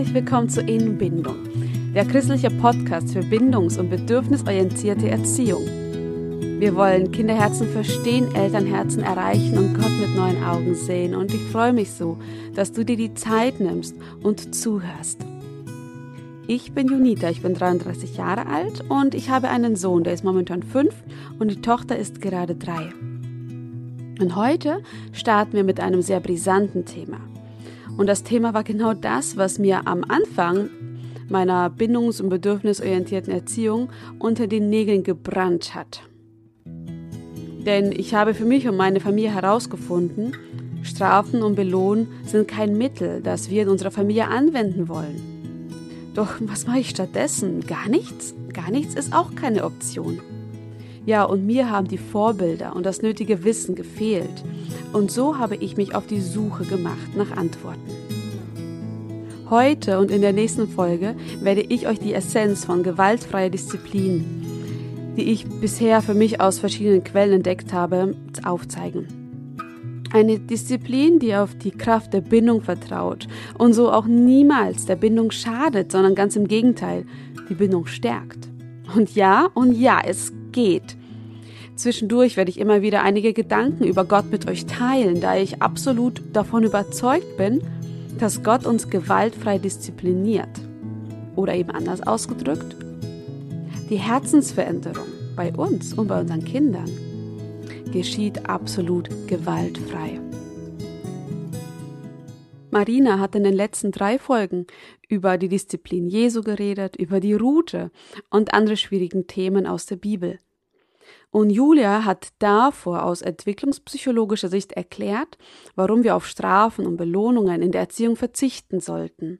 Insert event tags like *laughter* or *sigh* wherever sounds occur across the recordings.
herzlich willkommen zu Innenbindung, der christliche Podcast für bindungs- und bedürfnisorientierte Erziehung. Wir wollen Kinderherzen verstehen, Elternherzen erreichen und Gott mit neuen Augen sehen. Und ich freue mich so, dass du dir die Zeit nimmst und zuhörst. Ich bin Junita, ich bin 33 Jahre alt und ich habe einen Sohn, der ist momentan fünf und die Tochter ist gerade drei. Und heute starten wir mit einem sehr brisanten Thema. Und das Thema war genau das, was mir am Anfang meiner bindungs- und bedürfnisorientierten Erziehung unter den Nägeln gebrannt hat. Denn ich habe für mich und meine Familie herausgefunden, Strafen und Belohnen sind kein Mittel, das wir in unserer Familie anwenden wollen. Doch was mache ich stattdessen? Gar nichts? Gar nichts ist auch keine Option. Ja, und mir haben die Vorbilder und das nötige Wissen gefehlt. Und so habe ich mich auf die Suche gemacht nach Antworten. Heute und in der nächsten Folge werde ich euch die Essenz von gewaltfreier Disziplin, die ich bisher für mich aus verschiedenen Quellen entdeckt habe, aufzeigen. Eine Disziplin, die auf die Kraft der Bindung vertraut und so auch niemals der Bindung schadet, sondern ganz im Gegenteil, die Bindung stärkt. Und ja, und ja, es geht. Zwischendurch werde ich immer wieder einige Gedanken über Gott mit euch teilen, da ich absolut davon überzeugt bin, dass Gott uns gewaltfrei diszipliniert. Oder eben anders ausgedrückt, die Herzensveränderung bei uns und bei unseren Kindern geschieht absolut gewaltfrei. Marina hat in den letzten drei Folgen über die Disziplin Jesu geredet, über die Route und andere schwierigen Themen aus der Bibel. Und Julia hat davor aus entwicklungspsychologischer Sicht erklärt, warum wir auf Strafen und Belohnungen in der Erziehung verzichten sollten.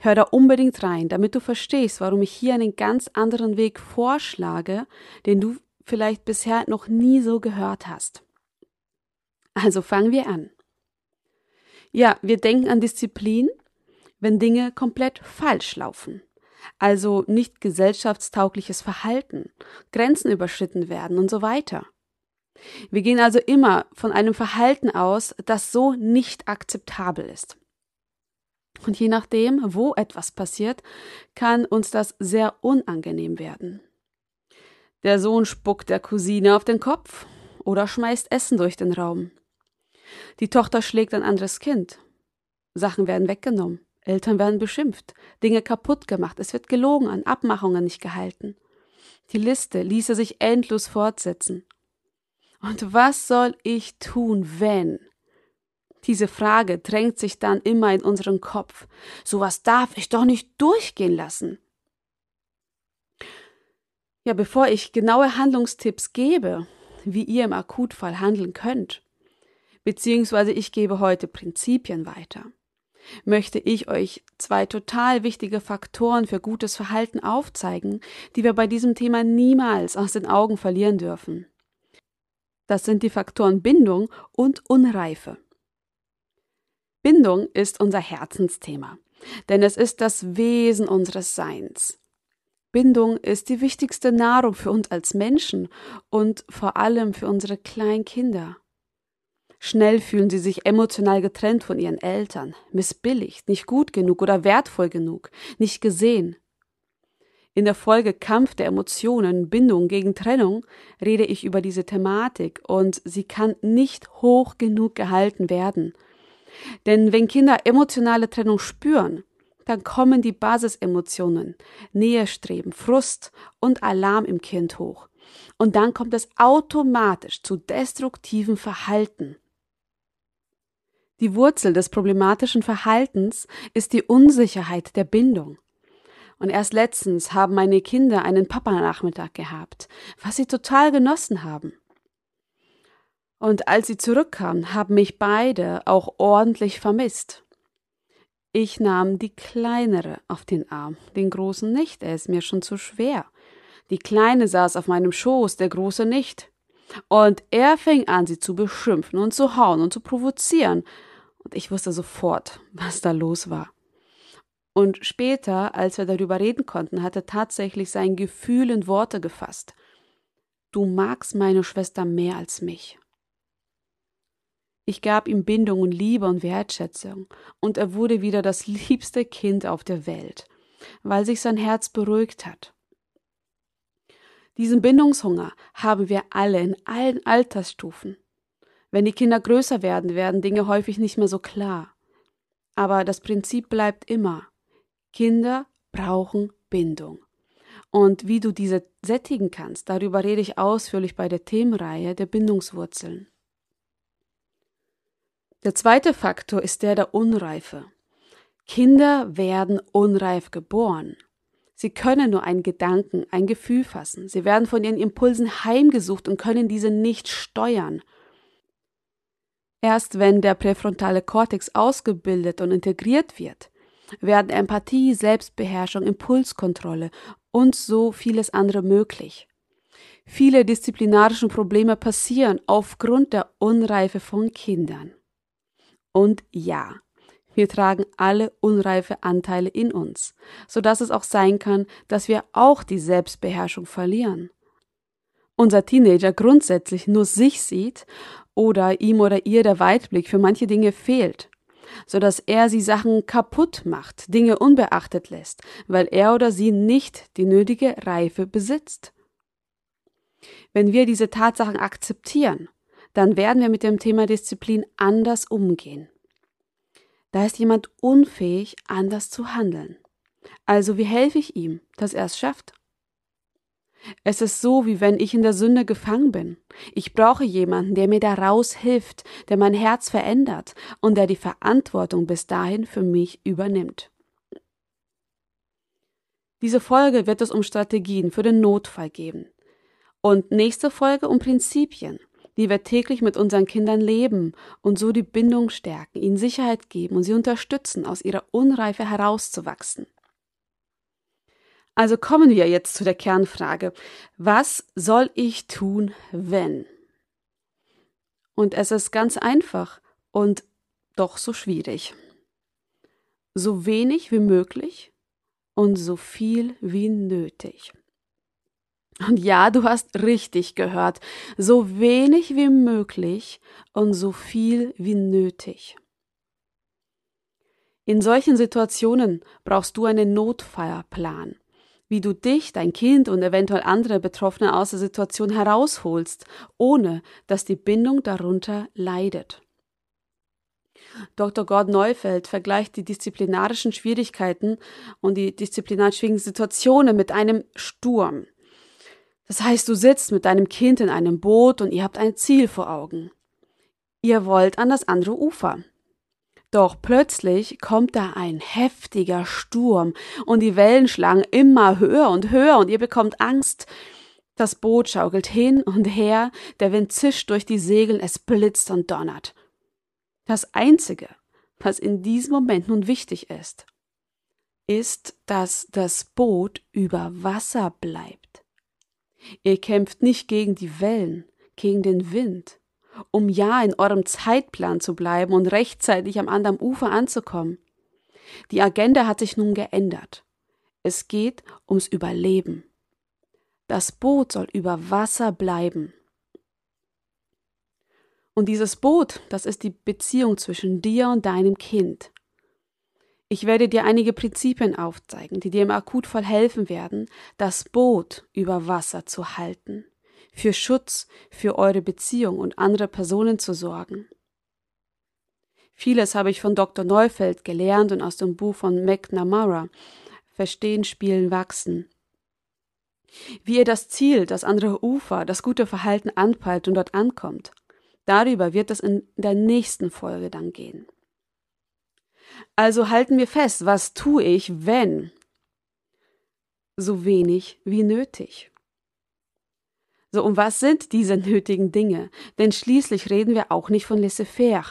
Hör da unbedingt rein, damit du verstehst, warum ich hier einen ganz anderen Weg vorschlage, den du vielleicht bisher noch nie so gehört hast. Also fangen wir an. Ja, wir denken an Disziplin, wenn Dinge komplett falsch laufen. Also nicht gesellschaftstaugliches Verhalten, Grenzen überschritten werden und so weiter. Wir gehen also immer von einem Verhalten aus, das so nicht akzeptabel ist. Und je nachdem, wo etwas passiert, kann uns das sehr unangenehm werden. Der Sohn spuckt der Cousine auf den Kopf oder schmeißt Essen durch den Raum. Die Tochter schlägt ein anderes Kind. Sachen werden weggenommen. Eltern werden beschimpft, Dinge kaputt gemacht, es wird gelogen, an Abmachungen nicht gehalten. Die Liste ließe sich endlos fortsetzen. Und was soll ich tun, wenn? Diese Frage drängt sich dann immer in unseren Kopf. Sowas darf ich doch nicht durchgehen lassen. Ja, bevor ich genaue Handlungstipps gebe, wie ihr im Akutfall handeln könnt, beziehungsweise ich gebe heute Prinzipien weiter, möchte ich euch zwei total wichtige Faktoren für gutes Verhalten aufzeigen, die wir bei diesem Thema niemals aus den Augen verlieren dürfen. Das sind die Faktoren Bindung und Unreife. Bindung ist unser Herzensthema, denn es ist das Wesen unseres Seins. Bindung ist die wichtigste Nahrung für uns als Menschen und vor allem für unsere kleinen Kinder. Schnell fühlen sie sich emotional getrennt von ihren Eltern, missbilligt, nicht gut genug oder wertvoll genug, nicht gesehen. In der Folge Kampf der Emotionen, Bindung gegen Trennung rede ich über diese Thematik und sie kann nicht hoch genug gehalten werden. Denn wenn Kinder emotionale Trennung spüren, dann kommen die Basisemotionen, Nähestreben, Frust und Alarm im Kind hoch. Und dann kommt es automatisch zu destruktiven Verhalten. Die Wurzel des problematischen Verhaltens ist die Unsicherheit der Bindung. Und erst letztens haben meine Kinder einen Papa-Nachmittag gehabt, was sie total genossen haben. Und als sie zurückkamen, haben mich beide auch ordentlich vermisst. Ich nahm die kleinere auf den Arm, den großen nicht, er ist mir schon zu schwer. Die kleine saß auf meinem Schoß, der große nicht. Und er fing an, sie zu beschimpfen und zu hauen und zu provozieren, ich wusste sofort, was da los war. Und später, als wir darüber reden konnten, hat er tatsächlich sein Gefühl in Worte gefasst. Du magst meine Schwester mehr als mich. Ich gab ihm Bindung und Liebe und Wertschätzung, und er wurde wieder das liebste Kind auf der Welt, weil sich sein Herz beruhigt hat. Diesen Bindungshunger haben wir alle in allen Altersstufen. Wenn die Kinder größer werden, werden Dinge häufig nicht mehr so klar. Aber das Prinzip bleibt immer. Kinder brauchen Bindung. Und wie du diese sättigen kannst, darüber rede ich ausführlich bei der Themenreihe der Bindungswurzeln. Der zweite Faktor ist der der Unreife. Kinder werden unreif geboren. Sie können nur einen Gedanken, ein Gefühl fassen. Sie werden von ihren Impulsen heimgesucht und können diese nicht steuern. Erst wenn der präfrontale Kortex ausgebildet und integriert wird, werden Empathie, Selbstbeherrschung, Impulskontrolle und so vieles andere möglich. Viele disziplinarischen Probleme passieren aufgrund der Unreife von Kindern. Und ja, wir tragen alle unreife Anteile in uns, so dass es auch sein kann, dass wir auch die Selbstbeherrschung verlieren. Unser Teenager grundsätzlich nur sich sieht oder ihm oder ihr der Weitblick für manche Dinge fehlt so dass er sie Sachen kaputt macht, Dinge unbeachtet lässt, weil er oder sie nicht die nötige Reife besitzt. Wenn wir diese Tatsachen akzeptieren, dann werden wir mit dem Thema Disziplin anders umgehen. Da ist jemand unfähig, anders zu handeln. Also wie helfe ich ihm, dass er es schafft? Es ist so, wie wenn ich in der Sünde gefangen bin. Ich brauche jemanden, der mir daraus hilft, der mein Herz verändert und der die Verantwortung bis dahin für mich übernimmt. Diese Folge wird es um Strategien für den Notfall geben. Und nächste Folge um Prinzipien, die wir täglich mit unseren Kindern leben und so die Bindung stärken, ihnen Sicherheit geben und sie unterstützen, aus ihrer Unreife herauszuwachsen. Also kommen wir jetzt zu der Kernfrage. Was soll ich tun, wenn? Und es ist ganz einfach und doch so schwierig. So wenig wie möglich und so viel wie nötig. Und ja, du hast richtig gehört, so wenig wie möglich und so viel wie nötig. In solchen Situationen brauchst du einen Notfallplan wie du dich, dein Kind und eventuell andere Betroffene aus der Situation herausholst, ohne dass die Bindung darunter leidet. Dr. Gord Neufeld vergleicht die disziplinarischen Schwierigkeiten und die disziplinar schwierigen Situationen mit einem Sturm. Das heißt, du sitzt mit deinem Kind in einem Boot und ihr habt ein Ziel vor Augen. Ihr wollt an das andere Ufer. Doch plötzlich kommt da ein heftiger Sturm und die Wellen schlagen immer höher und höher und ihr bekommt Angst. Das Boot schaukelt hin und her, der Wind zischt durch die Segel, es blitzt und donnert. Das Einzige, was in diesem Moment nun wichtig ist, ist, dass das Boot über Wasser bleibt. Ihr kämpft nicht gegen die Wellen, gegen den Wind um ja in eurem Zeitplan zu bleiben und rechtzeitig am anderen Ufer anzukommen. Die Agenda hat sich nun geändert. Es geht ums Überleben. Das Boot soll über Wasser bleiben. Und dieses Boot, das ist die Beziehung zwischen dir und deinem Kind. Ich werde dir einige Prinzipien aufzeigen, die dir im Akutfall helfen werden, das Boot über Wasser zu halten für Schutz für eure Beziehung und andere Personen zu sorgen. Vieles habe ich von Dr. Neufeld gelernt und aus dem Buch von McNamara Verstehen, Spielen, Wachsen. Wie ihr das Ziel, das andere Ufer, das gute Verhalten anpeilt und dort ankommt. Darüber wird es in der nächsten Folge dann gehen. Also halten wir fest, was tue ich, wenn? So wenig wie nötig. So, und was sind diese nötigen Dinge? Denn schließlich reden wir auch nicht von laissez-faire.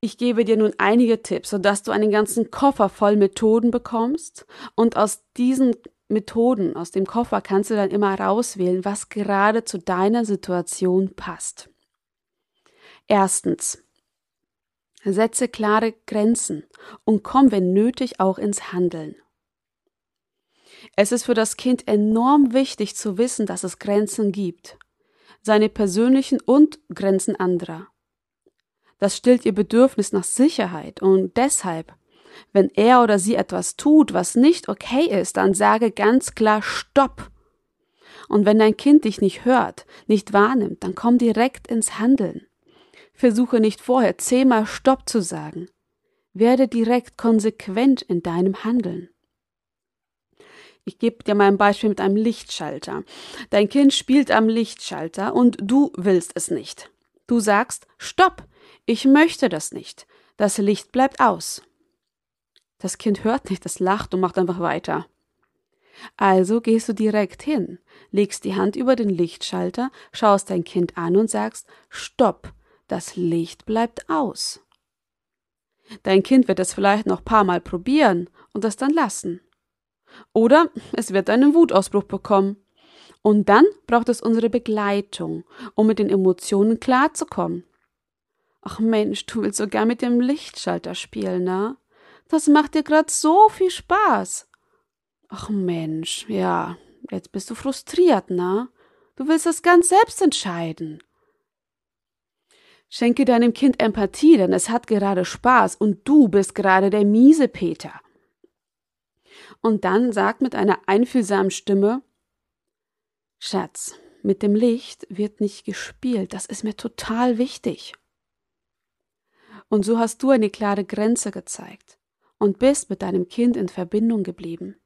Ich gebe dir nun einige Tipps, sodass du einen ganzen Koffer voll Methoden bekommst und aus diesen Methoden, aus dem Koffer kannst du dann immer rauswählen, was gerade zu deiner Situation passt. Erstens. Setze klare Grenzen und komm, wenn nötig, auch ins Handeln. Es ist für das Kind enorm wichtig zu wissen, dass es Grenzen gibt. seine persönlichen und Grenzen anderer. Das stillt ihr Bedürfnis nach Sicherheit und deshalb, wenn er oder sie etwas tut, was nicht okay ist, dann sage ganz klar Stopp. Und wenn dein Kind dich nicht hört, nicht wahrnimmt, dann komm direkt ins Handeln. Versuche nicht vorher zehnmal Stopp zu sagen. Werde direkt konsequent in deinem Handeln. Ich gebe dir mal ein Beispiel mit einem Lichtschalter. Dein Kind spielt am Lichtschalter und du willst es nicht. Du sagst Stopp, ich möchte das nicht. Das Licht bleibt aus. Das Kind hört nicht, es lacht und macht einfach weiter. Also gehst du direkt hin, legst die Hand über den Lichtschalter, schaust dein Kind an und sagst Stopp, das Licht bleibt aus. Dein Kind wird es vielleicht noch paar Mal probieren und das dann lassen. Oder es wird einen Wutausbruch bekommen. Und dann braucht es unsere Begleitung, um mit den Emotionen klarzukommen. Ach Mensch, du willst sogar mit dem Lichtschalter spielen, ne? Das macht dir grad so viel Spaß. Ach Mensch, ja, jetzt bist du frustriert, ne? Du willst das ganz selbst entscheiden. Schenke deinem Kind Empathie, denn es hat gerade Spaß und du bist gerade der miese Peter. Und dann sag mit einer einfühlsamen Stimme Schatz, mit dem Licht wird nicht gespielt, das ist mir total wichtig. Und so hast du eine klare Grenze gezeigt und bist mit deinem Kind in Verbindung geblieben.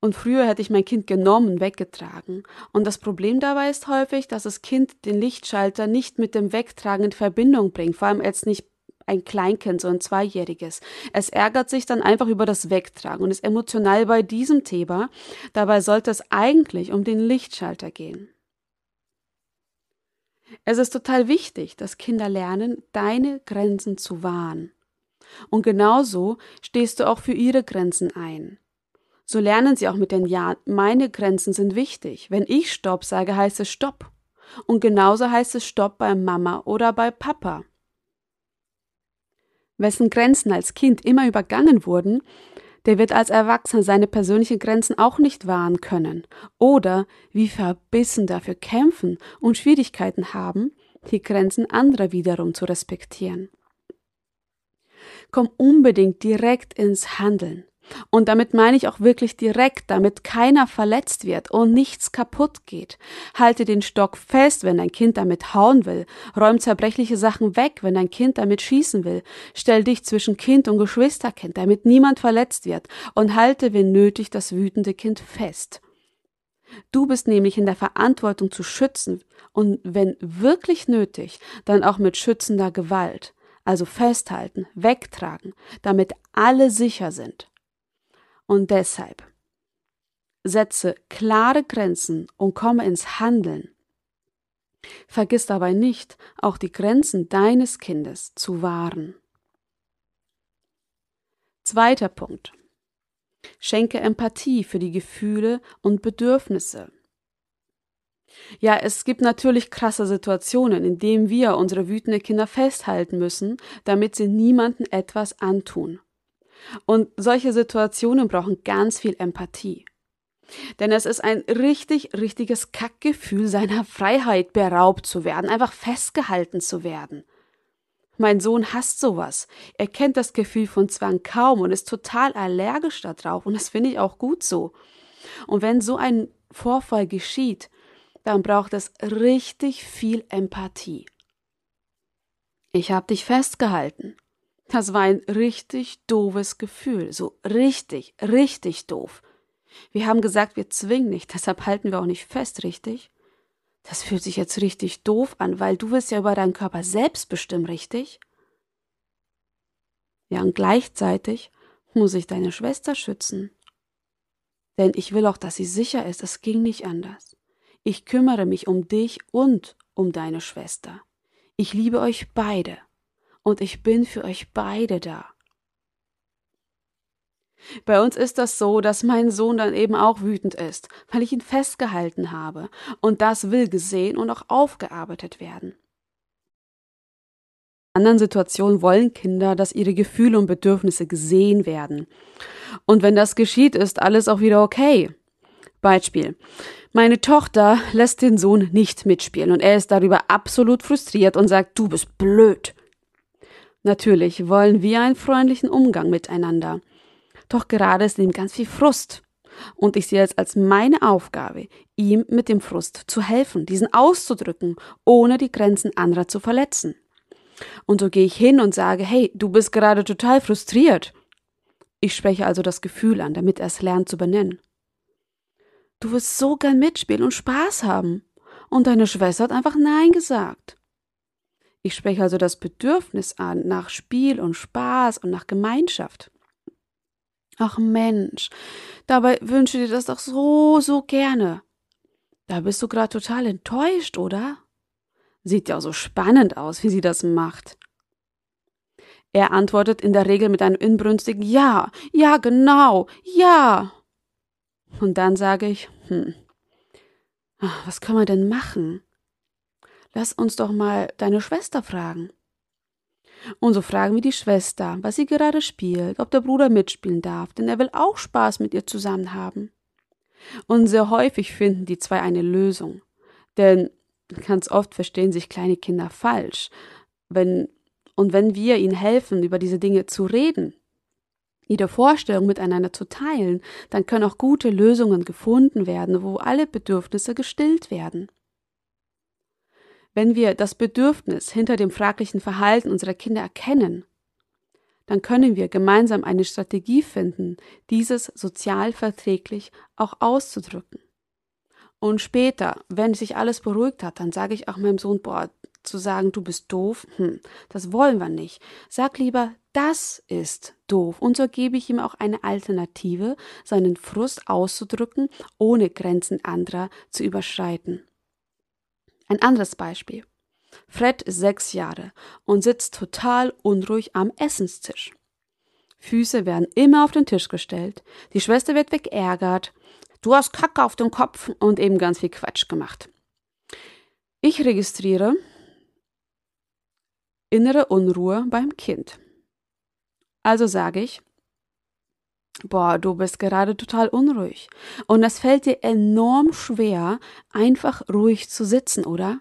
Und früher hätte ich mein Kind genommen, weggetragen. Und das Problem dabei ist häufig, dass das Kind den Lichtschalter nicht mit dem Wegtragen in Verbindung bringt, vor allem als nicht ein Kleinkind, so ein Zweijähriges. Es ärgert sich dann einfach über das Wegtragen und ist emotional bei diesem Thema. Dabei sollte es eigentlich um den Lichtschalter gehen. Es ist total wichtig, dass Kinder lernen, deine Grenzen zu wahren. Und genauso stehst du auch für ihre Grenzen ein. So lernen sie auch mit den Jahren, meine Grenzen sind wichtig. Wenn ich Stopp sage, heißt es Stopp. Und genauso heißt es Stopp bei Mama oder bei Papa. Wessen Grenzen als Kind immer übergangen wurden, der wird als Erwachsener seine persönlichen Grenzen auch nicht wahren können oder wie verbissen dafür kämpfen und Schwierigkeiten haben, die Grenzen anderer wiederum zu respektieren. Komm unbedingt direkt ins Handeln. Und damit meine ich auch wirklich direkt, damit keiner verletzt wird und nichts kaputt geht. Halte den Stock fest, wenn dein Kind damit hauen will. Räum zerbrechliche Sachen weg, wenn dein Kind damit schießen will. Stell dich zwischen Kind und Geschwisterkind, damit niemand verletzt wird. Und halte, wenn nötig, das wütende Kind fest. Du bist nämlich in der Verantwortung zu schützen und wenn wirklich nötig, dann auch mit schützender Gewalt. Also festhalten, wegtragen, damit alle sicher sind. Und deshalb setze klare Grenzen und komme ins Handeln. Vergiss dabei nicht, auch die Grenzen deines Kindes zu wahren. Zweiter Punkt. Schenke Empathie für die Gefühle und Bedürfnisse. Ja, es gibt natürlich krasse Situationen, in denen wir unsere wütenden Kinder festhalten müssen, damit sie niemanden etwas antun. Und solche Situationen brauchen ganz viel Empathie. Denn es ist ein richtig, richtiges Kackgefühl, seiner Freiheit beraubt zu werden, einfach festgehalten zu werden. Mein Sohn hasst sowas. Er kennt das Gefühl von Zwang kaum und ist total allergisch darauf und das finde ich auch gut so. Und wenn so ein Vorfall geschieht, dann braucht es richtig viel Empathie. Ich habe dich festgehalten. Das war ein richtig doofes Gefühl, so richtig, richtig doof. Wir haben gesagt, wir zwingen nicht, deshalb halten wir auch nicht fest, richtig? Das fühlt sich jetzt richtig doof an, weil du willst ja über deinen Körper selbst bestimmen, richtig? Ja, und gleichzeitig muss ich deine Schwester schützen. Denn ich will auch, dass sie sicher ist, es ging nicht anders. Ich kümmere mich um dich und um deine Schwester. Ich liebe euch beide und ich bin für euch beide da. Bei uns ist das so, dass mein Sohn dann eben auch wütend ist, weil ich ihn festgehalten habe, und das will gesehen und auch aufgearbeitet werden. In anderen Situationen wollen Kinder, dass ihre Gefühle und Bedürfnisse gesehen werden. Und wenn das geschieht, ist alles auch wieder okay. Beispiel. Meine Tochter lässt den Sohn nicht mitspielen und er ist darüber absolut frustriert und sagt, du bist blöd. Natürlich wollen wir einen freundlichen Umgang miteinander. Doch gerade ist ihm ganz viel Frust. Und ich sehe es als meine Aufgabe, ihm mit dem Frust zu helfen, diesen auszudrücken, ohne die Grenzen anderer zu verletzen. Und so gehe ich hin und sage, hey, du bist gerade total frustriert. Ich spreche also das Gefühl an, damit er es lernt zu benennen. Du wirst so gern mitspielen und Spaß haben. Und deine Schwester hat einfach Nein gesagt. Ich spreche also das Bedürfnis an nach Spiel und Spaß und nach Gemeinschaft. Ach Mensch, dabei wünsche dir das doch so, so gerne. Da bist du gerade total enttäuscht, oder? Sieht ja so spannend aus, wie sie das macht. Er antwortet in der Regel mit einem inbrünstigen Ja, ja, genau, ja. Und dann sage ich, hm, was können wir denn machen? Lass uns doch mal deine Schwester fragen. Und so fragen wir die Schwester, was sie gerade spielt, ob der Bruder mitspielen darf, denn er will auch Spaß mit ihr zusammen haben. Und sehr häufig finden die zwei eine Lösung. Denn ganz oft verstehen sich kleine Kinder falsch. Wenn, und wenn wir ihnen helfen, über diese Dinge zu reden, ihre Vorstellung miteinander zu teilen, dann können auch gute Lösungen gefunden werden, wo alle Bedürfnisse gestillt werden. Wenn wir das Bedürfnis hinter dem fraglichen Verhalten unserer Kinder erkennen, dann können wir gemeinsam eine Strategie finden, dieses sozial verträglich auch auszudrücken. Und später, wenn sich alles beruhigt hat, dann sage ich auch meinem Sohn, boah, zu sagen, du bist doof, hm, das wollen wir nicht. Sag lieber, das ist doof. Und so gebe ich ihm auch eine Alternative, seinen Frust auszudrücken, ohne Grenzen anderer zu überschreiten. Ein anderes Beispiel. Fred ist sechs Jahre und sitzt total unruhig am Essenstisch. Füße werden immer auf den Tisch gestellt, die Schwester wird wegärgert, du hast Kacke auf dem Kopf und eben ganz viel Quatsch gemacht. Ich registriere innere Unruhe beim Kind. Also sage ich, boah, du bist gerade total unruhig. Und es fällt dir enorm schwer, einfach ruhig zu sitzen, oder?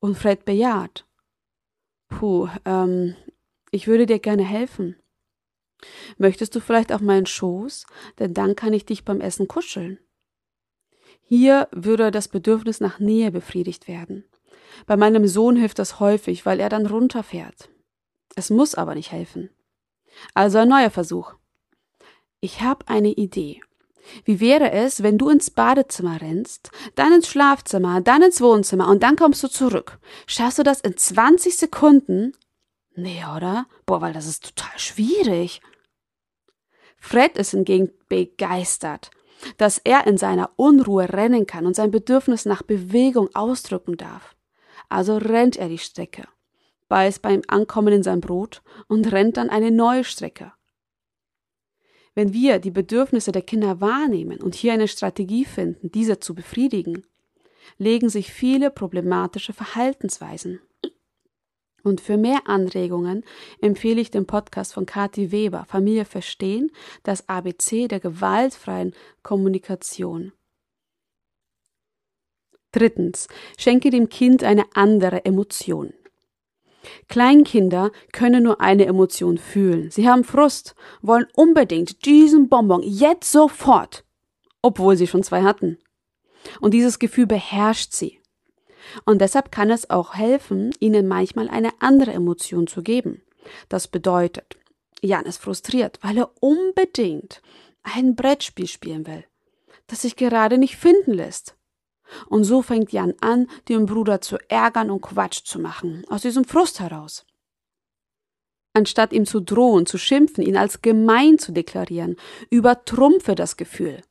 Und Fred bejaht. Puh, ähm, ich würde dir gerne helfen. Möchtest du vielleicht auf meinen Schoß? Denn dann kann ich dich beim Essen kuscheln. Hier würde das Bedürfnis nach Nähe befriedigt werden. Bei meinem Sohn hilft das häufig, weil er dann runterfährt. Es muss aber nicht helfen. Also ein neuer Versuch. Ich habe eine Idee. Wie wäre es, wenn du ins Badezimmer rennst, dann ins Schlafzimmer, dann ins Wohnzimmer und dann kommst du zurück? Schaffst du das in 20 Sekunden? Nee, oder? Boah, weil das ist total schwierig. Fred ist hingegen begeistert, dass er in seiner Unruhe rennen kann und sein Bedürfnis nach Bewegung ausdrücken darf. Also rennt er die Strecke, beißt beim Ankommen in sein Brot und rennt dann eine neue Strecke. Wenn wir die Bedürfnisse der Kinder wahrnehmen und hier eine Strategie finden, diese zu befriedigen, legen sich viele problematische Verhaltensweisen. Und für mehr Anregungen empfehle ich den Podcast von Kathi Weber, Familie verstehen, das ABC der gewaltfreien Kommunikation. Drittens, schenke dem Kind eine andere Emotion. Kleinkinder können nur eine Emotion fühlen. Sie haben Frust, wollen unbedingt diesen Bonbon jetzt sofort, obwohl sie schon zwei hatten. Und dieses Gefühl beherrscht sie. Und deshalb kann es auch helfen, ihnen manchmal eine andere Emotion zu geben. Das bedeutet, Jan ist frustriert, weil er unbedingt ein Brettspiel spielen will, das sich gerade nicht finden lässt. Und so fängt Jan an, den Bruder zu ärgern und Quatsch zu machen, aus diesem Frust heraus. Anstatt ihm zu drohen, zu schimpfen, ihn als gemein zu deklarieren, übertrumpfe das Gefühl.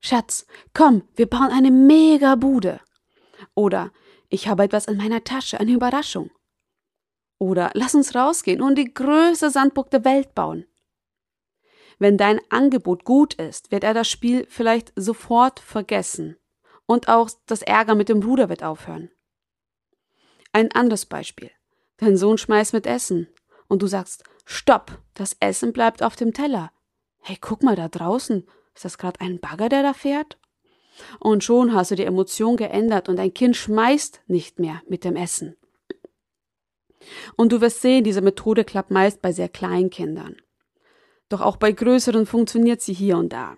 Schatz, komm, wir bauen eine mega Bude. Oder ich habe etwas in meiner Tasche, eine Überraschung. Oder lass uns rausgehen und die größte Sandburg der Welt bauen. Wenn dein Angebot gut ist, wird er das Spiel vielleicht sofort vergessen und auch das Ärger mit dem Bruder wird aufhören. Ein anderes Beispiel. Dein Sohn schmeißt mit Essen und du sagst, stopp, das Essen bleibt auf dem Teller. Hey, guck mal da draußen. Ist das gerade ein Bagger, der da fährt? Und schon hast du die Emotion geändert und dein Kind schmeißt nicht mehr mit dem Essen. Und du wirst sehen, diese Methode klappt meist bei sehr kleinen Kindern. Doch auch bei größeren funktioniert sie hier und da.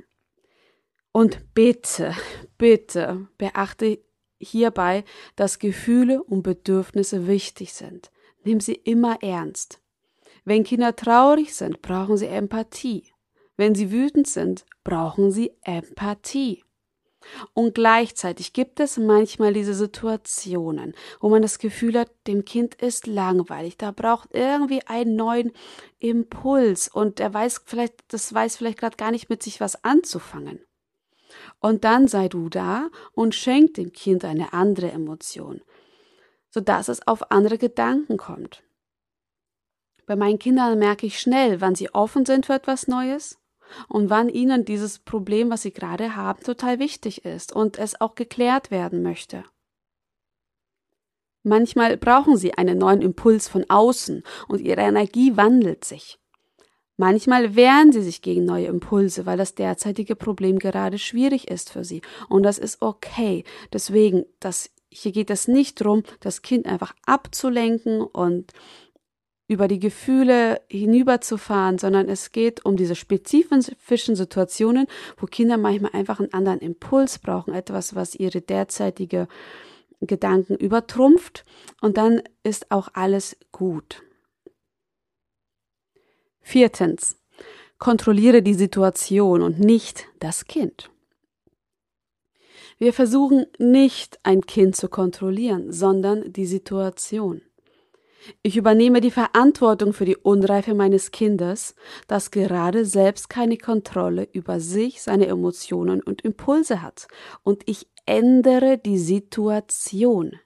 Und bitte, bitte beachte hierbei, dass Gefühle und Bedürfnisse wichtig sind. Nimm sie immer ernst. Wenn Kinder traurig sind, brauchen sie Empathie. Wenn sie wütend sind, brauchen sie Empathie. Und gleichzeitig gibt es manchmal diese Situationen, wo man das Gefühl hat, dem Kind ist langweilig, da braucht irgendwie einen neuen Impuls und er weiß vielleicht, das weiß vielleicht gerade gar nicht mit sich was anzufangen. Und dann sei du da und schenk dem Kind eine andere Emotion, sodass es auf andere Gedanken kommt. Bei meinen Kindern merke ich schnell, wann sie offen sind für etwas Neues und wann ihnen dieses Problem, was sie gerade haben, total wichtig ist und es auch geklärt werden möchte. Manchmal brauchen sie einen neuen Impuls von außen und ihre Energie wandelt sich. Manchmal wehren sie sich gegen neue Impulse, weil das derzeitige Problem gerade schwierig ist für sie. Und das ist okay. Deswegen, das, hier geht es nicht darum, das Kind einfach abzulenken und über die Gefühle hinüberzufahren, sondern es geht um diese spezifischen Situationen, wo Kinder manchmal einfach einen anderen Impuls brauchen, etwas, was ihre derzeitige Gedanken übertrumpft und dann ist auch alles gut. Viertens. Kontrolliere die Situation und nicht das Kind. Wir versuchen nicht ein Kind zu kontrollieren, sondern die Situation. Ich übernehme die Verantwortung für die Unreife meines Kindes, das gerade selbst keine Kontrolle über sich, seine Emotionen und Impulse hat, und ich ändere die Situation.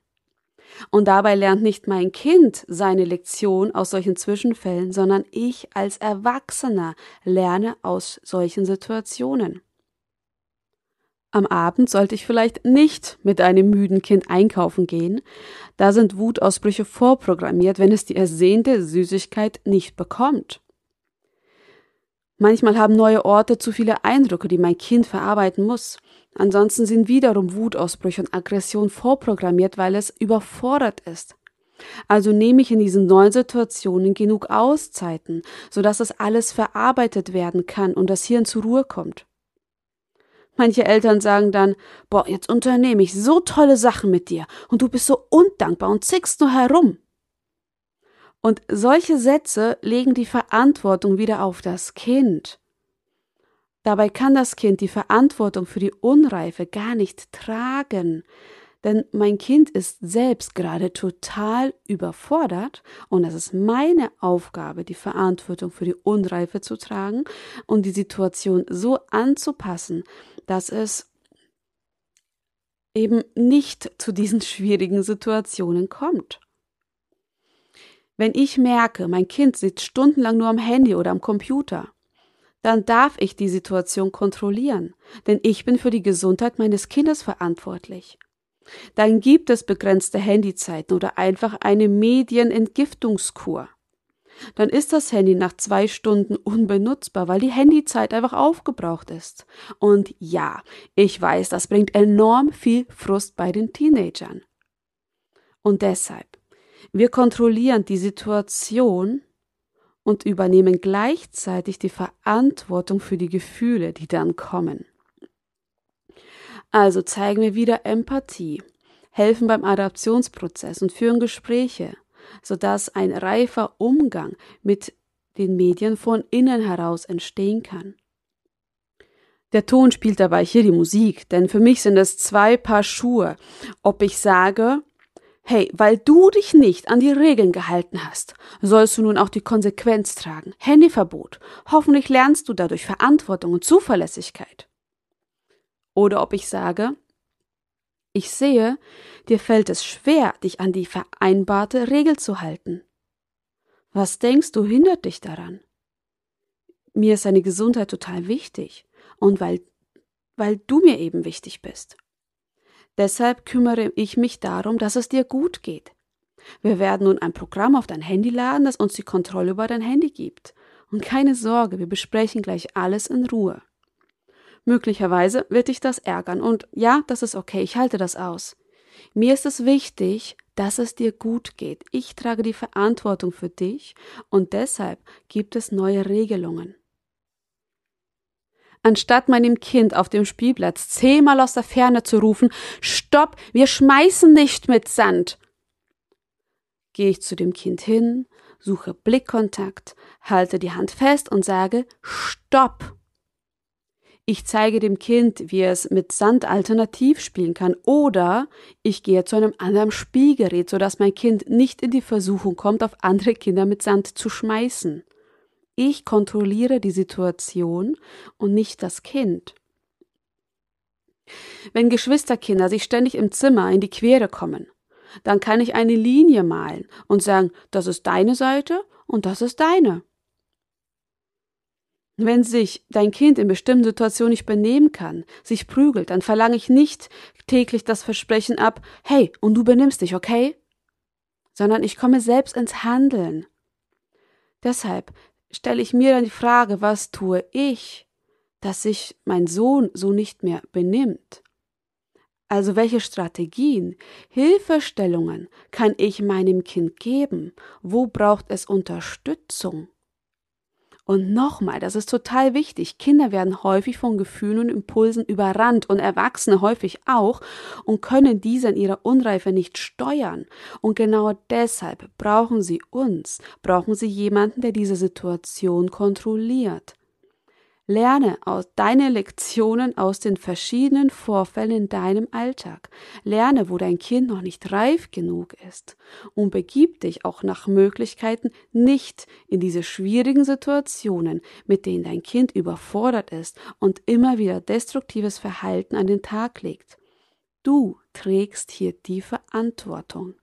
Und dabei lernt nicht mein Kind seine Lektion aus solchen Zwischenfällen, sondern ich als Erwachsener lerne aus solchen Situationen. Am Abend sollte ich vielleicht nicht mit einem müden Kind einkaufen gehen. Da sind Wutausbrüche vorprogrammiert, wenn es die ersehnte Süßigkeit nicht bekommt. Manchmal haben neue Orte zu viele Eindrücke, die mein Kind verarbeiten muss. Ansonsten sind wiederum Wutausbrüche und Aggression vorprogrammiert, weil es überfordert ist. Also nehme ich in diesen neuen Situationen genug Auszeiten, sodass das alles verarbeitet werden kann und das Hirn zur Ruhe kommt. Manche Eltern sagen dann, boah, jetzt unternehme ich so tolle Sachen mit dir und du bist so undankbar und zickst nur herum. Und solche Sätze legen die Verantwortung wieder auf das Kind. Dabei kann das Kind die Verantwortung für die Unreife gar nicht tragen, denn mein Kind ist selbst gerade total überfordert und es ist meine Aufgabe, die Verantwortung für die Unreife zu tragen und die Situation so anzupassen, dass es eben nicht zu diesen schwierigen Situationen kommt. Wenn ich merke, mein Kind sitzt stundenlang nur am Handy oder am Computer, dann darf ich die Situation kontrollieren, denn ich bin für die Gesundheit meines Kindes verantwortlich. Dann gibt es begrenzte Handyzeiten oder einfach eine Medienentgiftungskur dann ist das Handy nach zwei Stunden unbenutzbar, weil die Handyzeit einfach aufgebraucht ist. Und ja, ich weiß, das bringt enorm viel Frust bei den Teenagern. Und deshalb, wir kontrollieren die Situation und übernehmen gleichzeitig die Verantwortung für die Gefühle, die dann kommen. Also zeigen wir wieder Empathie, helfen beim Adaptionsprozess und führen Gespräche sodass ein reifer Umgang mit den Medien von innen heraus entstehen kann. Der Ton spielt dabei hier die Musik, denn für mich sind es zwei Paar Schuhe, ob ich sage, hey, weil du dich nicht an die Regeln gehalten hast, sollst du nun auch die Konsequenz tragen. Handyverbot. Hoffentlich lernst du dadurch Verantwortung und Zuverlässigkeit. Oder ob ich sage, ich sehe, dir fällt es schwer, dich an die vereinbarte Regel zu halten. Was denkst du hindert dich daran? Mir ist deine Gesundheit total wichtig und weil, weil du mir eben wichtig bist. Deshalb kümmere ich mich darum, dass es dir gut geht. Wir werden nun ein Programm auf dein Handy laden, das uns die Kontrolle über dein Handy gibt. Und keine Sorge, wir besprechen gleich alles in Ruhe. Möglicherweise wird dich das ärgern und ja, das ist okay, ich halte das aus. Mir ist es wichtig, dass es dir gut geht. Ich trage die Verantwortung für dich und deshalb gibt es neue Regelungen. Anstatt meinem Kind auf dem Spielplatz zehnmal aus der Ferne zu rufen, Stopp, wir schmeißen nicht mit Sand, gehe ich zu dem Kind hin, suche Blickkontakt, halte die Hand fest und sage Stopp. Ich zeige dem Kind, wie es mit Sand alternativ spielen kann, oder ich gehe zu einem anderen Spielgerät, sodass mein Kind nicht in die Versuchung kommt, auf andere Kinder mit Sand zu schmeißen. Ich kontrolliere die Situation und nicht das Kind. Wenn Geschwisterkinder sich ständig im Zimmer in die Quere kommen, dann kann ich eine Linie malen und sagen, das ist deine Seite und das ist deine. Wenn sich dein Kind in bestimmten Situationen nicht benehmen kann, sich prügelt, dann verlange ich nicht täglich das Versprechen ab, hey, und du benimmst dich, okay? Sondern ich komme selbst ins Handeln. Deshalb stelle ich mir dann die Frage, was tue ich, dass sich mein Sohn so nicht mehr benimmt? Also welche Strategien, Hilfestellungen kann ich meinem Kind geben? Wo braucht es Unterstützung? Und nochmal, das ist total wichtig. Kinder werden häufig von Gefühlen und Impulsen überrannt und Erwachsene häufig auch und können diese in ihrer Unreife nicht steuern. Und genau deshalb brauchen sie uns, brauchen sie jemanden, der diese Situation kontrolliert. Lerne aus deine Lektionen aus den verschiedenen Vorfällen in deinem Alltag. Lerne, wo dein Kind noch nicht reif genug ist. Und begib dich auch nach Möglichkeiten nicht in diese schwierigen Situationen, mit denen dein Kind überfordert ist und immer wieder destruktives Verhalten an den Tag legt. Du trägst hier die Verantwortung.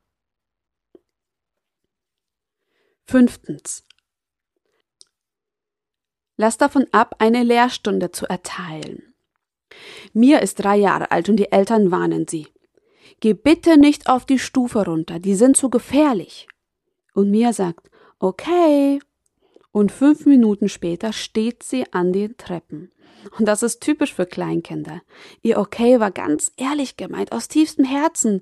Fünftens. Lass davon ab, eine Lehrstunde zu erteilen. Mir ist drei Jahre alt und die Eltern warnen sie. Geh bitte nicht auf die Stufe runter, die sind zu gefährlich. Und Mia sagt, okay. Und fünf Minuten später steht sie an den Treppen. Und das ist typisch für Kleinkinder. Ihr Okay war ganz ehrlich gemeint, aus tiefstem Herzen.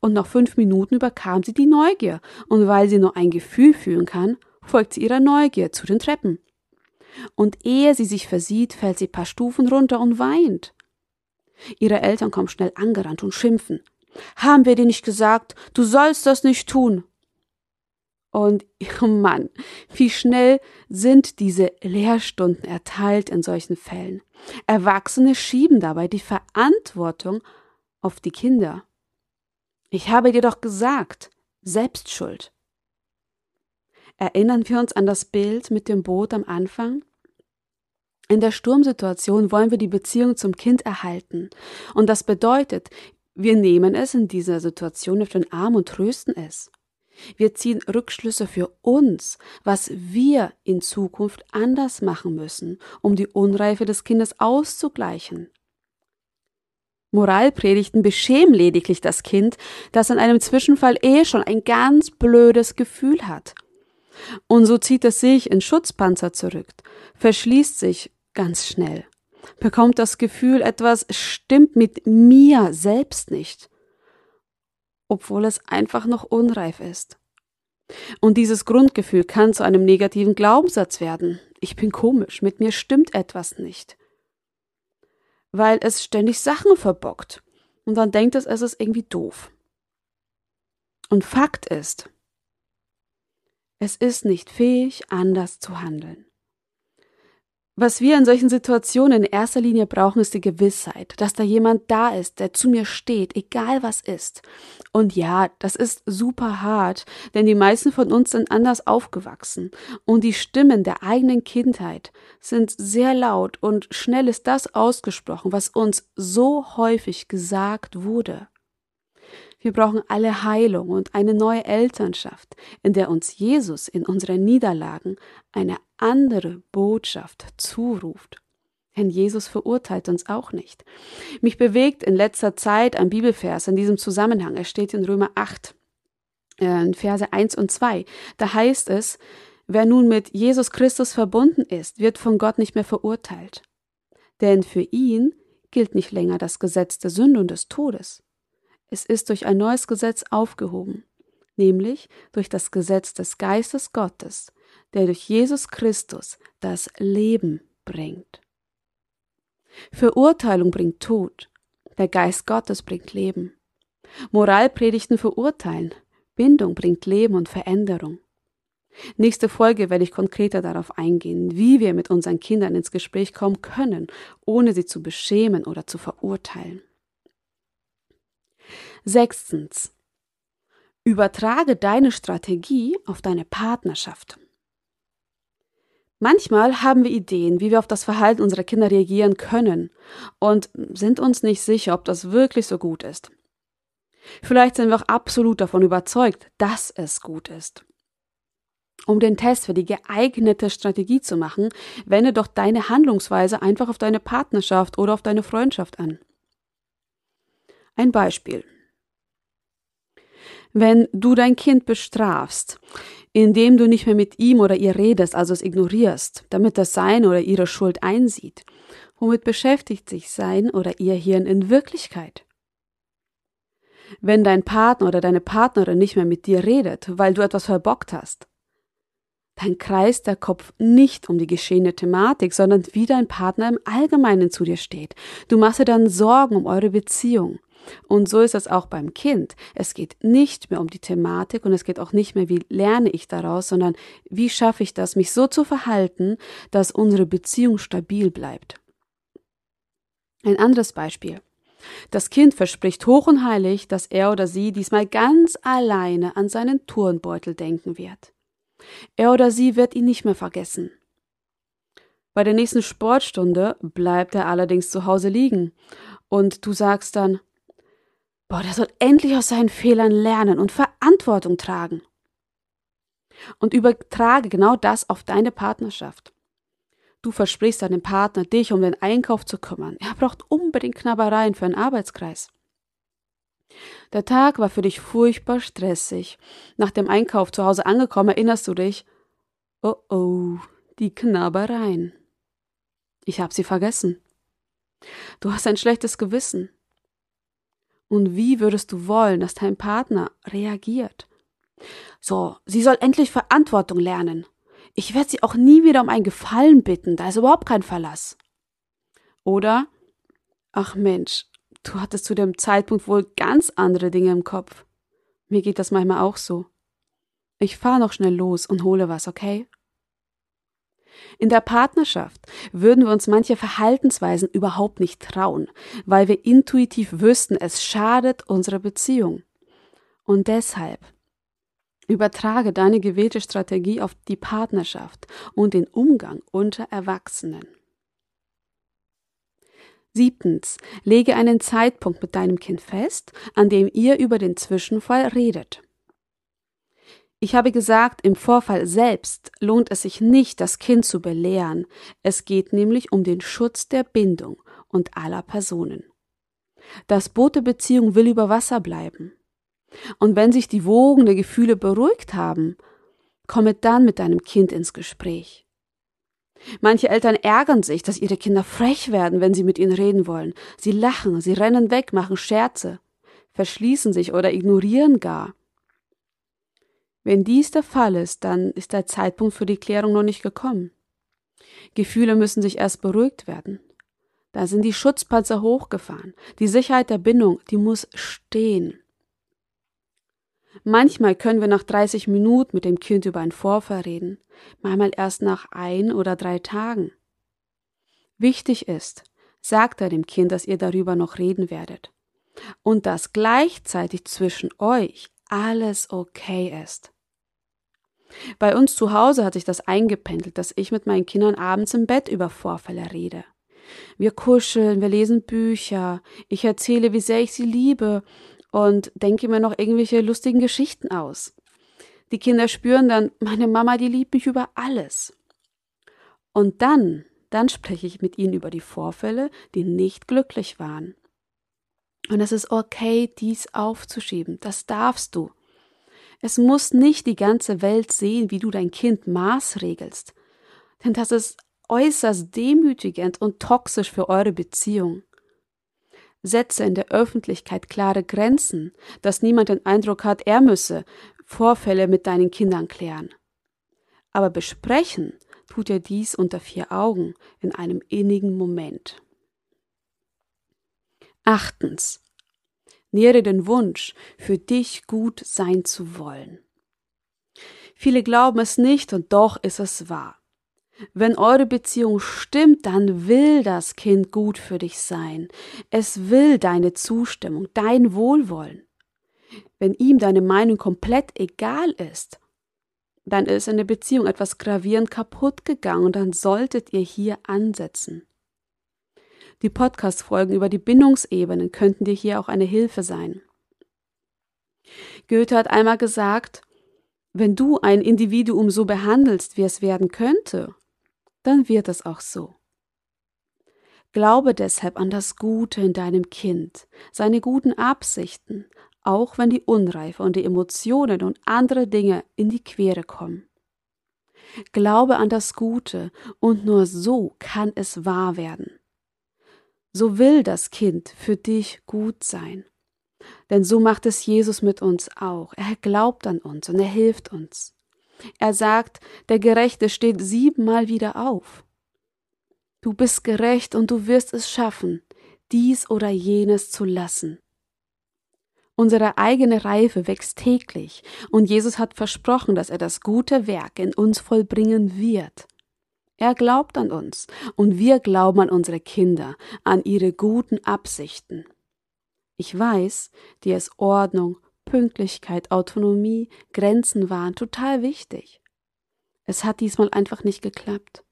Und nach fünf Minuten überkam sie die Neugier. Und weil sie nur ein Gefühl fühlen kann, folgt sie ihrer Neugier zu den Treppen und ehe sie sich versieht, fällt sie paar Stufen runter und weint. Ihre Eltern kommen schnell angerannt und schimpfen. Haben wir dir nicht gesagt, du sollst das nicht tun? Und, *laughs* oh Mann, wie schnell sind diese Lehrstunden erteilt in solchen Fällen. Erwachsene schieben dabei die Verantwortung auf die Kinder. Ich habe dir doch gesagt, Selbstschuld. Erinnern wir uns an das Bild mit dem Boot am Anfang? In der Sturmsituation wollen wir die Beziehung zum Kind erhalten. Und das bedeutet, wir nehmen es in dieser Situation auf den Arm und trösten es. Wir ziehen Rückschlüsse für uns, was wir in Zukunft anders machen müssen, um die Unreife des Kindes auszugleichen. Moralpredigten beschämen lediglich das Kind, das an einem Zwischenfall eh schon ein ganz blödes Gefühl hat. Und so zieht es sich in Schutzpanzer zurück, verschließt sich ganz schnell, bekommt das Gefühl, etwas stimmt mit mir selbst nicht, obwohl es einfach noch unreif ist. Und dieses Grundgefühl kann zu einem negativen Glaubenssatz werden. Ich bin komisch, mit mir stimmt etwas nicht. Weil es ständig Sachen verbockt. Und dann denkt es, es ist irgendwie doof. Und Fakt ist, es ist nicht fähig, anders zu handeln. Was wir in solchen Situationen in erster Linie brauchen, ist die Gewissheit, dass da jemand da ist, der zu mir steht, egal was ist. Und ja, das ist super hart, denn die meisten von uns sind anders aufgewachsen und die Stimmen der eigenen Kindheit sind sehr laut und schnell ist das ausgesprochen, was uns so häufig gesagt wurde. Wir brauchen alle Heilung und eine neue Elternschaft, in der uns Jesus in unseren Niederlagen eine andere Botschaft zuruft. Denn Jesus verurteilt uns auch nicht. Mich bewegt in letzter Zeit ein Bibelvers in diesem Zusammenhang. Er steht in Römer 8, äh, in Verse 1 und 2. Da heißt es, wer nun mit Jesus Christus verbunden ist, wird von Gott nicht mehr verurteilt. Denn für ihn gilt nicht länger das Gesetz der Sünde und des Todes. Es ist durch ein neues Gesetz aufgehoben, nämlich durch das Gesetz des Geistes Gottes, der durch Jesus Christus das Leben bringt. Verurteilung bringt Tod, der Geist Gottes bringt Leben. Moralpredigten verurteilen, Bindung bringt Leben und Veränderung. Nächste Folge werde ich konkreter darauf eingehen, wie wir mit unseren Kindern ins Gespräch kommen können, ohne sie zu beschämen oder zu verurteilen. Sechstens. Übertrage deine Strategie auf deine Partnerschaft. Manchmal haben wir Ideen, wie wir auf das Verhalten unserer Kinder reagieren können und sind uns nicht sicher, ob das wirklich so gut ist. Vielleicht sind wir auch absolut davon überzeugt, dass es gut ist. Um den Test für die geeignete Strategie zu machen, wende doch deine Handlungsweise einfach auf deine Partnerschaft oder auf deine Freundschaft an. Ein Beispiel. Wenn du dein Kind bestrafst, indem du nicht mehr mit ihm oder ihr redest, also es ignorierst, damit das seine oder ihre Schuld einsieht, womit beschäftigt sich sein oder ihr Hirn in Wirklichkeit? Wenn dein Partner oder deine Partnerin nicht mehr mit dir redet, weil du etwas verbockt hast, dann kreist der Kopf nicht um die geschehene Thematik, sondern wie dein Partner im Allgemeinen zu dir steht. Du machst dir dann Sorgen um eure Beziehung. Und so ist es auch beim Kind. Es geht nicht mehr um die Thematik und es geht auch nicht mehr, wie lerne ich daraus, sondern wie schaffe ich das, mich so zu verhalten, dass unsere Beziehung stabil bleibt. Ein anderes Beispiel. Das Kind verspricht hoch und heilig, dass er oder sie diesmal ganz alleine an seinen Turnbeutel denken wird. Er oder sie wird ihn nicht mehr vergessen. Bei der nächsten Sportstunde bleibt er allerdings zu Hause liegen und du sagst dann, boah, der soll endlich aus seinen Fehlern lernen und Verantwortung tragen. Und übertrage genau das auf deine Partnerschaft. Du versprichst deinem Partner, dich um den Einkauf zu kümmern. Er braucht unbedingt Knabbereien für einen Arbeitskreis. Der Tag war für dich furchtbar stressig. Nach dem Einkauf zu Hause angekommen, erinnerst du dich, oh oh, die Knabbereien. Ich hab sie vergessen. Du hast ein schlechtes Gewissen. Und wie würdest du wollen, dass dein Partner reagiert? So, sie soll endlich Verantwortung lernen. Ich werde sie auch nie wieder um einen Gefallen bitten, da ist überhaupt kein Verlass. Oder, ach Mensch, Du hattest zu dem Zeitpunkt wohl ganz andere Dinge im Kopf. Mir geht das manchmal auch so. Ich fahr noch schnell los und hole was, okay? In der Partnerschaft würden wir uns manche Verhaltensweisen überhaupt nicht trauen, weil wir intuitiv wüssten, es schadet unserer Beziehung. Und deshalb übertrage deine gewählte Strategie auf die Partnerschaft und den Umgang unter Erwachsenen. Siebtens, lege einen Zeitpunkt mit deinem Kind fest, an dem ihr über den Zwischenfall redet. Ich habe gesagt, im Vorfall selbst lohnt es sich nicht, das Kind zu belehren. Es geht nämlich um den Schutz der Bindung und aller Personen. Das Boot der Beziehung will über Wasser bleiben. Und wenn sich die Wogen der Gefühle beruhigt haben, komme dann mit deinem Kind ins Gespräch. Manche Eltern ärgern sich, dass ihre Kinder frech werden, wenn sie mit ihnen reden wollen. Sie lachen, sie rennen weg, machen Scherze, verschließen sich oder ignorieren gar. Wenn dies der Fall ist, dann ist der Zeitpunkt für die Klärung noch nicht gekommen. Gefühle müssen sich erst beruhigt werden. Da sind die Schutzpanzer hochgefahren. Die Sicherheit der Bindung, die muss stehen. Manchmal können wir nach 30 Minuten mit dem Kind über einen Vorfall reden, manchmal erst nach ein oder drei Tagen. Wichtig ist, sagt er dem Kind, dass ihr darüber noch reden werdet. Und dass gleichzeitig zwischen euch alles okay ist. Bei uns zu Hause hat sich das eingependelt, dass ich mit meinen Kindern abends im Bett über Vorfälle rede. Wir kuscheln, wir lesen Bücher, ich erzähle, wie sehr ich sie liebe und denke mir noch irgendwelche lustigen Geschichten aus. Die Kinder spüren dann, meine Mama, die liebt mich über alles. Und dann, dann spreche ich mit ihnen über die Vorfälle, die nicht glücklich waren. Und es ist okay, dies aufzuschieben. Das darfst du. Es muss nicht die ganze Welt sehen, wie du dein Kind maßregelst. Denn das ist äußerst demütigend und toxisch für eure Beziehung. Setze in der Öffentlichkeit klare Grenzen, dass niemand den Eindruck hat, er müsse Vorfälle mit deinen Kindern klären. Aber besprechen tut ihr dies unter vier Augen in einem innigen Moment. Achtens. Nähre den Wunsch, für dich gut sein zu wollen. Viele glauben es nicht und doch ist es wahr. Wenn eure Beziehung stimmt, dann will das Kind gut für dich sein. Es will deine Zustimmung, dein Wohlwollen. Wenn ihm deine Meinung komplett egal ist, dann ist in der Beziehung etwas gravierend kaputt gegangen und dann solltet ihr hier ansetzen. Die Podcast-Folgen über die Bindungsebenen könnten dir hier auch eine Hilfe sein. Goethe hat einmal gesagt, wenn du ein Individuum so behandelst, wie es werden könnte, dann wird es auch so. Glaube deshalb an das Gute in deinem Kind, seine guten Absichten, auch wenn die Unreife und die Emotionen und andere Dinge in die Quere kommen. Glaube an das Gute, und nur so kann es wahr werden. So will das Kind für dich gut sein. Denn so macht es Jesus mit uns auch. Er glaubt an uns und er hilft uns. Er sagt, der Gerechte steht siebenmal wieder auf. Du bist gerecht und du wirst es schaffen, dies oder jenes zu lassen. Unsere eigene Reife wächst täglich, und Jesus hat versprochen, dass er das gute Werk in uns vollbringen wird. Er glaubt an uns, und wir glauben an unsere Kinder, an ihre guten Absichten. Ich weiß, dir ist Ordnung, Pünktlichkeit, Autonomie, Grenzen waren total wichtig. Es hat diesmal einfach nicht geklappt.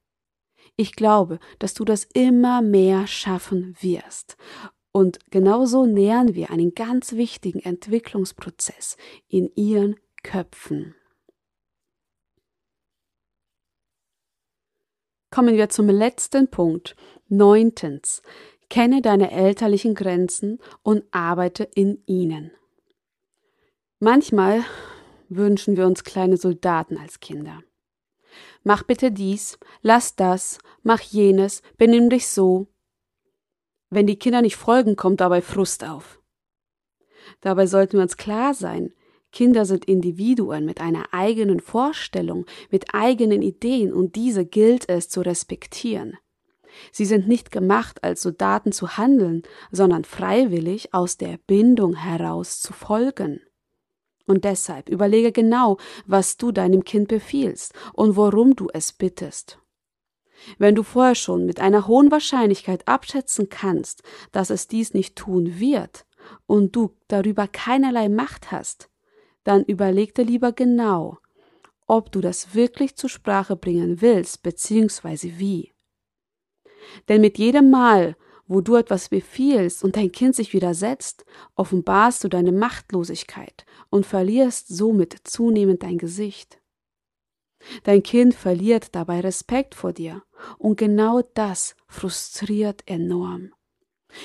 Ich glaube, dass du das immer mehr schaffen wirst. Und genauso nähern wir einen ganz wichtigen Entwicklungsprozess in ihren Köpfen. Kommen wir zum letzten Punkt. Neuntens. Kenne deine elterlichen Grenzen und arbeite in ihnen. Manchmal wünschen wir uns kleine Soldaten als Kinder. Mach bitte dies, lass das, mach jenes, benimm dich so. Wenn die Kinder nicht folgen, kommt dabei Frust auf. Dabei sollten wir uns klar sein, Kinder sind Individuen mit einer eigenen Vorstellung, mit eigenen Ideen und diese gilt es zu respektieren. Sie sind nicht gemacht, als Soldaten zu handeln, sondern freiwillig aus der Bindung heraus zu folgen. Und deshalb überlege genau, was du deinem Kind befiehlst und worum du es bittest. Wenn du vorher schon mit einer hohen Wahrscheinlichkeit abschätzen kannst, dass es dies nicht tun wird und du darüber keinerlei Macht hast, dann überleg dir lieber genau, ob du das wirklich zur Sprache bringen willst, beziehungsweise wie. Denn mit jedem Mal, wo du etwas befiehlst und dein Kind sich widersetzt, offenbarst du deine Machtlosigkeit und verlierst somit zunehmend dein Gesicht. Dein Kind verliert dabei Respekt vor dir und genau das frustriert enorm.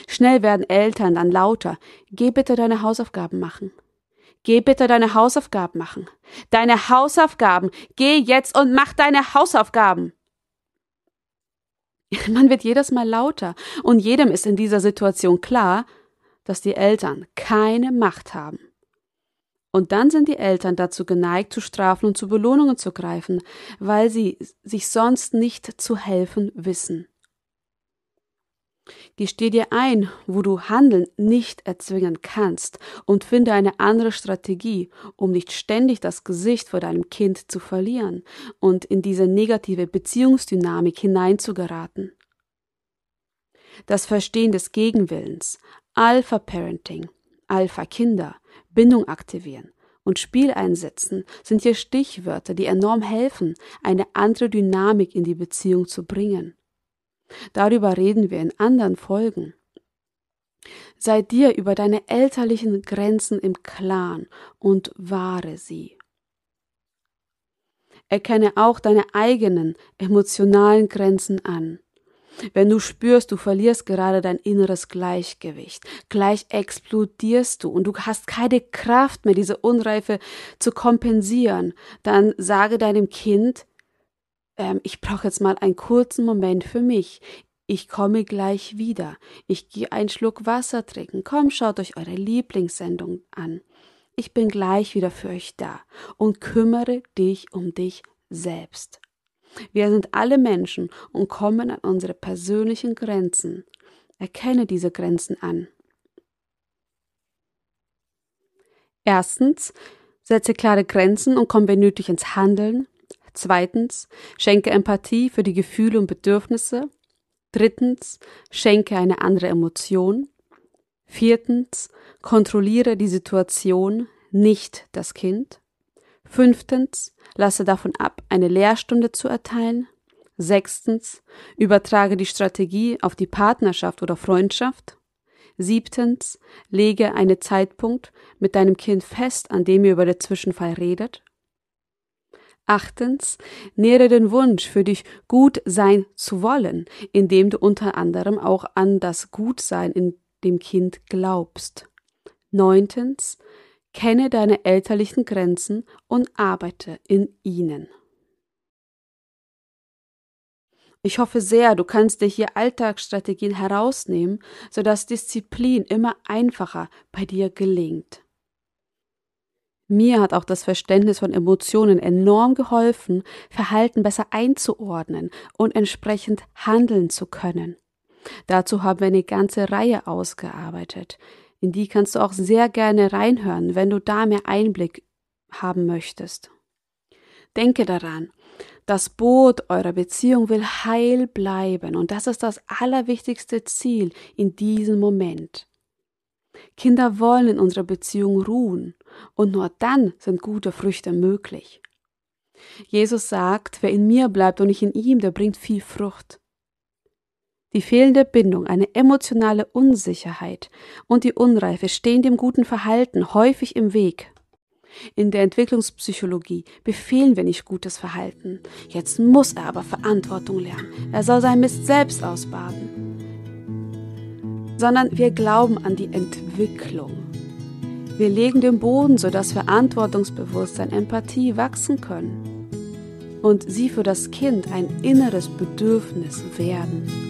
Schnell werden Eltern dann lauter, geh bitte deine Hausaufgaben machen. Geh bitte deine Hausaufgaben machen. Deine Hausaufgaben. Geh jetzt und mach deine Hausaufgaben. *laughs* Man wird jedes Mal lauter und jedem ist in dieser Situation klar, dass die Eltern keine Macht haben. Und dann sind die Eltern dazu geneigt, zu strafen und zu Belohnungen zu greifen, weil sie sich sonst nicht zu helfen wissen. Gesteh dir ein, wo du Handeln nicht erzwingen kannst und finde eine andere Strategie, um nicht ständig das Gesicht vor deinem Kind zu verlieren und in diese negative Beziehungsdynamik hineinzugeraten. Das Verstehen des Gegenwillens, Alpha Parenting, Alpha Kinder, Bindung aktivieren und Spiel einsetzen sind hier Stichwörter, die enorm helfen, eine andere Dynamik in die Beziehung zu bringen. Darüber reden wir in anderen Folgen. Sei dir über deine elterlichen Grenzen im Klaren und wahre sie. Erkenne auch deine eigenen emotionalen Grenzen an. Wenn du spürst, du verlierst gerade dein inneres Gleichgewicht, gleich explodierst du und du hast keine Kraft mehr, diese Unreife zu kompensieren, dann sage deinem Kind, ähm, ich brauche jetzt mal einen kurzen Moment für mich. Ich komme gleich wieder. Ich gehe einen Schluck Wasser trinken. Komm, schaut euch eure Lieblingssendung an. Ich bin gleich wieder für euch da und kümmere dich um dich selbst. Wir sind alle Menschen und kommen an unsere persönlichen Grenzen. Erkenne diese Grenzen an. Erstens, setze klare Grenzen und komm wenn nötig ins Handeln. Zweitens, schenke Empathie für die Gefühle und Bedürfnisse. Drittens, schenke eine andere Emotion. Viertens, kontrolliere die Situation, nicht das Kind. Fünftens, lasse davon ab, eine Lehrstunde zu erteilen. Sechstens, übertrage die Strategie auf die Partnerschaft oder Freundschaft. Siebtens, lege einen Zeitpunkt mit deinem Kind fest, an dem ihr über den Zwischenfall redet. Achtens, nähre den Wunsch, für dich gut sein zu wollen, indem du unter anderem auch an das Gutsein in dem Kind glaubst. Neuntens, kenne deine elterlichen Grenzen und arbeite in ihnen. Ich hoffe sehr, du kannst dir hier Alltagsstrategien herausnehmen, sodass Disziplin immer einfacher bei dir gelingt. Mir hat auch das Verständnis von Emotionen enorm geholfen, Verhalten besser einzuordnen und entsprechend handeln zu können. Dazu haben wir eine ganze Reihe ausgearbeitet. In die kannst du auch sehr gerne reinhören, wenn du da mehr Einblick haben möchtest. Denke daran, das Boot eurer Beziehung will heil bleiben und das ist das allerwichtigste Ziel in diesem Moment. Kinder wollen in unserer Beziehung ruhen und nur dann sind gute Früchte möglich. Jesus sagt, wer in mir bleibt und ich in ihm, der bringt viel Frucht. Die fehlende Bindung, eine emotionale Unsicherheit und die Unreife stehen dem guten Verhalten häufig im Weg. In der Entwicklungspsychologie befehlen wir nicht gutes Verhalten. Jetzt muss er aber Verantwortung lernen. Er soll sein Mist selbst ausbaden. Sondern wir glauben an die Entwicklung. Wir legen den Boden, sodass Verantwortungsbewusstsein, Empathie wachsen können und sie für das Kind ein inneres Bedürfnis werden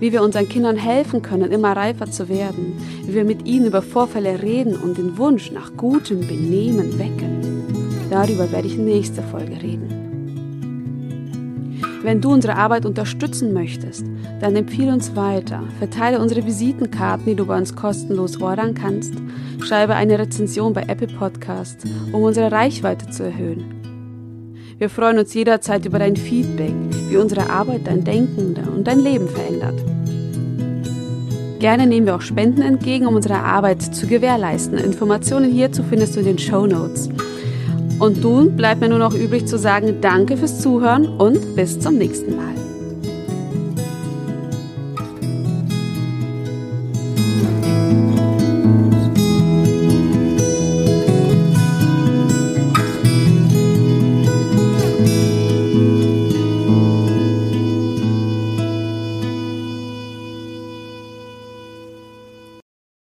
wie wir unseren Kindern helfen können, immer reifer zu werden, wie wir mit ihnen über Vorfälle reden und den Wunsch nach gutem Benehmen wecken. Darüber werde ich nächste Folge reden. Wenn du unsere Arbeit unterstützen möchtest, dann empfehle uns weiter, verteile unsere Visitenkarten, die du bei uns kostenlos ordern kannst, schreibe eine Rezension bei Apple Podcasts, um unsere Reichweite zu erhöhen. Wir freuen uns jederzeit über dein Feedback, wie unsere Arbeit dein Denken und dein Leben verändert. Gerne nehmen wir auch Spenden entgegen, um unsere Arbeit zu gewährleisten. Informationen hierzu findest du in den Show Notes. Und nun bleibt mir nur noch übrig zu sagen, danke fürs Zuhören und bis zum nächsten Mal.